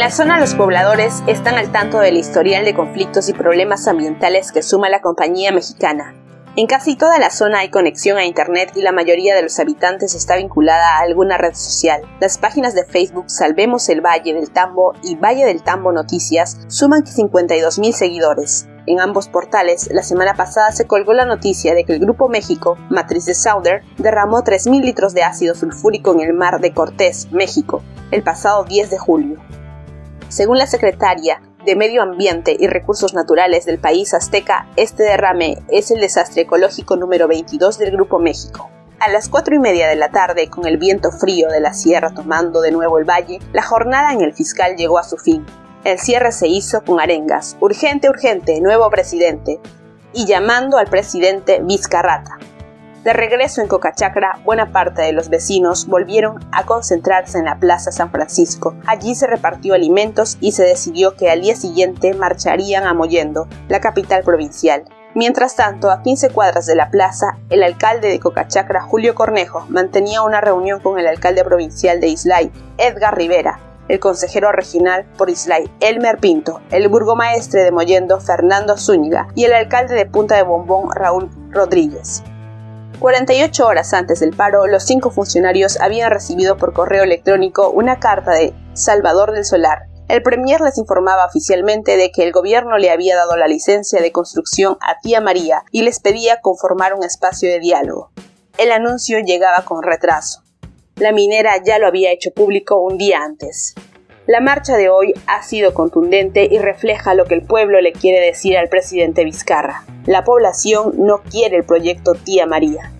la zona los pobladores están al tanto del historial de conflictos y problemas ambientales que suma la compañía mexicana. En casi toda la zona hay conexión a Internet y la mayoría de los habitantes está vinculada a alguna red social. Las páginas de Facebook Salvemos el Valle del Tambo y Valle del Tambo Noticias suman 52.000 seguidores. En ambos portales, la semana pasada se colgó la noticia de que el Grupo México, matriz de Sauder, derramó 3.000 litros de ácido sulfúrico en el mar de Cortés, México, el pasado 10 de julio. Según la secretaria de Medio Ambiente y Recursos Naturales del país azteca, este derrame es el desastre ecológico número 22 del Grupo México. A las cuatro y media de la tarde, con el viento frío de la sierra tomando de nuevo el valle, la jornada en el fiscal llegó a su fin. El cierre se hizo con arengas, urgente, urgente, nuevo presidente, y llamando al presidente Vizcarrata. De regreso en Cocachacra, buena parte de los vecinos volvieron a concentrarse en la Plaza San Francisco. Allí se repartió alimentos y se decidió que al día siguiente marcharían a Mollendo, la capital provincial. Mientras tanto, a 15 cuadras de la plaza, el alcalde de Cocachacra, Julio Cornejo, mantenía una reunión con el alcalde provincial de Islay, Edgar Rivera, el consejero regional por Islay, Elmer Pinto, el burgomaestre de Mollendo, Fernando Zúñiga, y el alcalde de Punta de Bombón, Raúl Rodríguez. 48 horas antes del paro, los cinco funcionarios habían recibido por correo electrónico una carta de Salvador del Solar. El Premier les informaba oficialmente de que el gobierno le había dado la licencia de construcción a Tía María y les pedía conformar un espacio de diálogo. El anuncio llegaba con retraso. La minera ya lo había hecho público un día antes. La marcha de hoy ha sido contundente y refleja lo que el pueblo le quiere decir al presidente Vizcarra. La población no quiere el proyecto Tía María.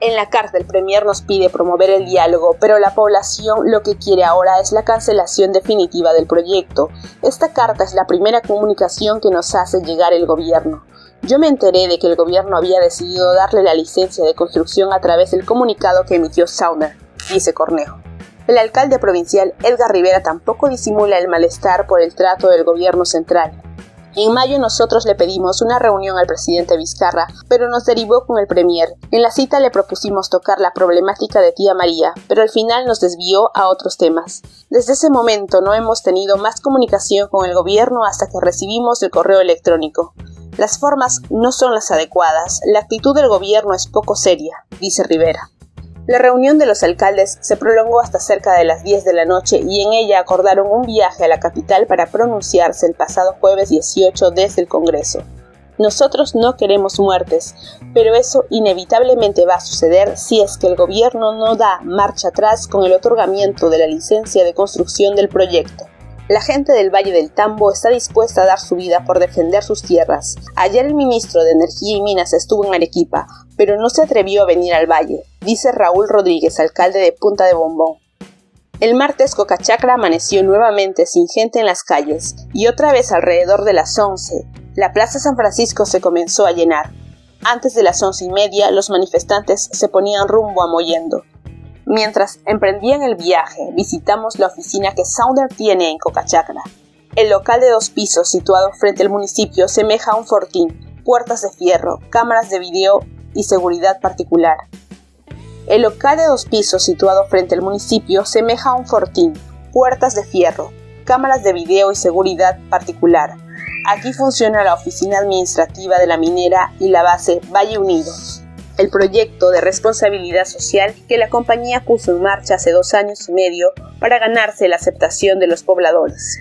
En la carta el Premier nos pide promover el diálogo, pero la población lo que quiere ahora es la cancelación definitiva del proyecto. Esta carta es la primera comunicación que nos hace llegar el gobierno. Yo me enteré de que el gobierno había decidido darle la licencia de construcción a través del comunicado que emitió Sauner, dice Cornejo. El alcalde provincial Edgar Rivera tampoco disimula el malestar por el trato del gobierno central. En mayo nosotros le pedimos una reunión al presidente Vizcarra, pero nos derivó con el Premier. En la cita le propusimos tocar la problemática de tía María, pero al final nos desvió a otros temas. Desde ese momento no hemos tenido más comunicación con el gobierno hasta que recibimos el correo electrónico. Las formas no son las adecuadas, la actitud del gobierno es poco seria, dice Rivera. La reunión de los alcaldes se prolongó hasta cerca de las 10 de la noche y en ella acordaron un viaje a la capital para pronunciarse el pasado jueves 18 desde el Congreso. Nosotros no queremos muertes, pero eso inevitablemente va a suceder si es que el gobierno no da marcha atrás con el otorgamiento de la licencia de construcción del proyecto. La gente del Valle del Tambo está dispuesta a dar su vida por defender sus tierras. Ayer el ministro de Energía y Minas estuvo en Arequipa, pero no se atrevió a venir al valle, dice Raúl Rodríguez, alcalde de Punta de Bombón. El martes Cocachacra amaneció nuevamente sin gente en las calles y otra vez alrededor de las 11, la Plaza San Francisco se comenzó a llenar. Antes de las once y media, los manifestantes se ponían rumbo a Mollendo. Mientras emprendían el viaje, visitamos la oficina que Sounder tiene en Cocachacra. El local de dos pisos situado frente al municipio semeja a un fortín, puertas de fierro, cámaras de video y seguridad particular. El local de dos pisos situado frente al municipio semeja a un fortín, puertas de fierro, cámaras de video y seguridad particular. Aquí funciona la oficina administrativa de la minera y la base Valle Unidos el proyecto de responsabilidad social que la compañía puso en marcha hace dos años y medio para ganarse la aceptación de los pobladores.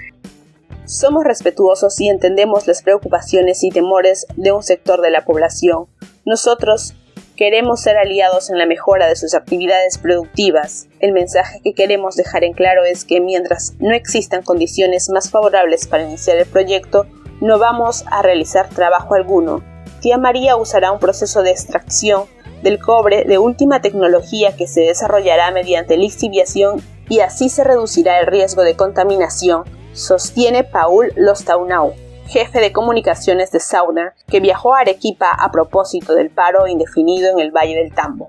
Somos respetuosos y entendemos las preocupaciones y temores de un sector de la población. Nosotros queremos ser aliados en la mejora de sus actividades productivas. El mensaje que queremos dejar en claro es que mientras no existan condiciones más favorables para iniciar el proyecto, no vamos a realizar trabajo alguno tía María usará un proceso de extracción del cobre de última tecnología que se desarrollará mediante lixiviación y así se reducirá el riesgo de contaminación, sostiene Paul Lostaunau, jefe de comunicaciones de Sauner, que viajó a Arequipa a propósito del paro indefinido en el Valle del Tambo.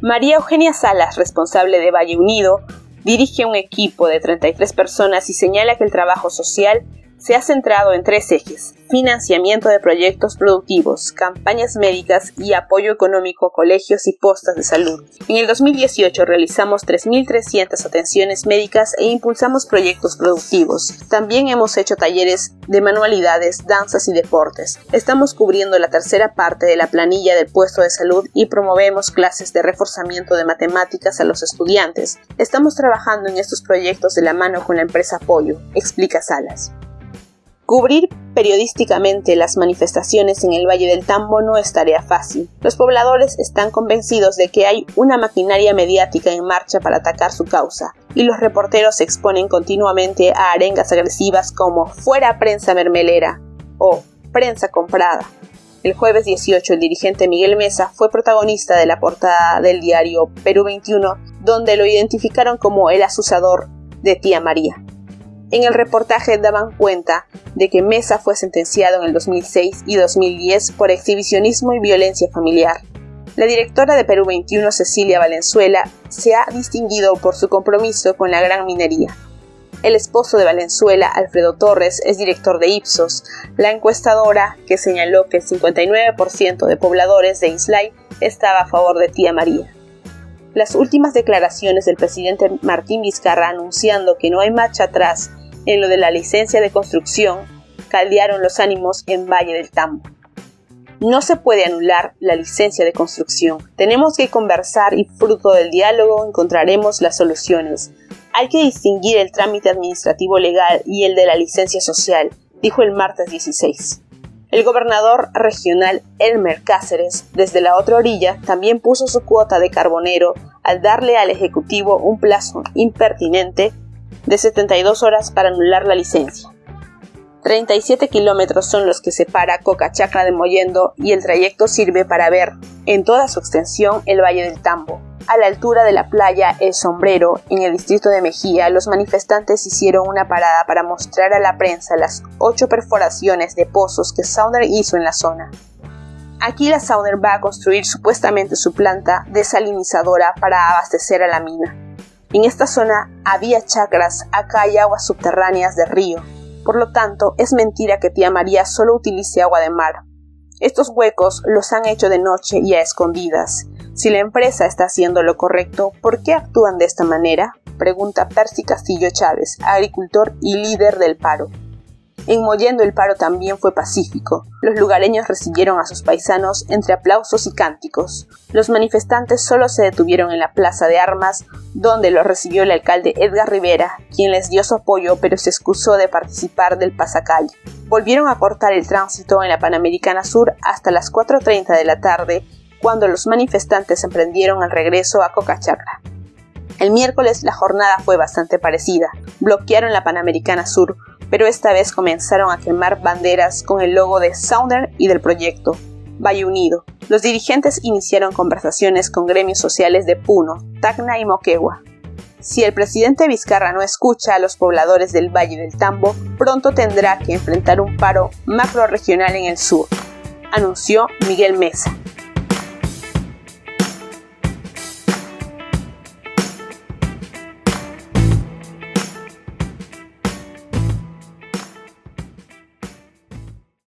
María Eugenia Salas, responsable de Valle Unido, dirige un equipo de 33 personas y señala que el trabajo social se ha centrado en tres ejes, financiamiento de proyectos productivos, campañas médicas y apoyo económico a colegios y postas de salud. En el 2018 realizamos 3.300 atenciones médicas e impulsamos proyectos productivos. También hemos hecho talleres de manualidades, danzas y deportes. Estamos cubriendo la tercera parte de la planilla del puesto de salud y promovemos clases de reforzamiento de matemáticas a los estudiantes. Estamos trabajando en estos proyectos de la mano con la empresa Apoyo, explica Salas. Cubrir periodísticamente las manifestaciones en el Valle del Tambo no es tarea fácil. Los pobladores están convencidos de que hay una maquinaria mediática en marcha para atacar su causa, y los reporteros se exponen continuamente a arengas agresivas como fuera prensa mermelera o prensa comprada. El jueves 18 el dirigente Miguel Mesa fue protagonista de la portada del diario Perú 21, donde lo identificaron como el asusador de tía María. En el reportaje daban cuenta de que Mesa fue sentenciado en el 2006 y 2010 por exhibicionismo y violencia familiar. La directora de Perú 21, Cecilia Valenzuela, se ha distinguido por su compromiso con la gran minería. El esposo de Valenzuela, Alfredo Torres, es director de Ipsos, la encuestadora que señaló que el 59% de pobladores de Islay estaba a favor de Tía María. Las últimas declaraciones del presidente Martín Vizcarra anunciando que no hay marcha atrás en lo de la licencia de construcción caldearon los ánimos en Valle del Tambo. No se puede anular la licencia de construcción. Tenemos que conversar y fruto del diálogo encontraremos las soluciones. Hay que distinguir el trámite administrativo legal y el de la licencia social, dijo el martes 16. El gobernador regional Elmer Cáceres, desde la otra orilla, también puso su cuota de carbonero al darle al Ejecutivo un plazo impertinente de 72 horas para anular la licencia. 37 kilómetros son los que separa Coca Chacra de Mollendo y el trayecto sirve para ver, en toda su extensión, el Valle del Tambo. A la altura de la playa El Sombrero, en el distrito de Mejía, los manifestantes hicieron una parada para mostrar a la prensa las ocho perforaciones de pozos que Sauner hizo en la zona. Aquí la Sauner va a construir supuestamente su planta desalinizadora para abastecer a la mina. En esta zona había chacras, acá hay aguas subterráneas de río. Por lo tanto, es mentira que tía María solo utilice agua de mar. Estos huecos los han hecho de noche y a escondidas. Si la empresa está haciendo lo correcto, ¿por qué actúan de esta manera? Pregunta Percy Castillo Chávez, agricultor y líder del paro. En Mollendo el paro también fue pacífico. Los lugareños recibieron a sus paisanos entre aplausos y cánticos. Los manifestantes solo se detuvieron en la plaza de armas, donde los recibió el alcalde Edgar Rivera, quien les dio su apoyo pero se excusó de participar del pasacalle. Volvieron a cortar el tránsito en la Panamericana Sur hasta las 4.30 de la tarde, cuando los manifestantes emprendieron el regreso a Cocachacra. El miércoles la jornada fue bastante parecida. Bloquearon la Panamericana Sur, pero esta vez comenzaron a quemar banderas con el logo de Sounder y del proyecto Valle Unido. Los dirigentes iniciaron conversaciones con gremios sociales de Puno, Tacna y Moquegua. Si el presidente Vizcarra no escucha a los pobladores del Valle del Tambo, pronto tendrá que enfrentar un paro macro regional en el sur, anunció Miguel Mesa.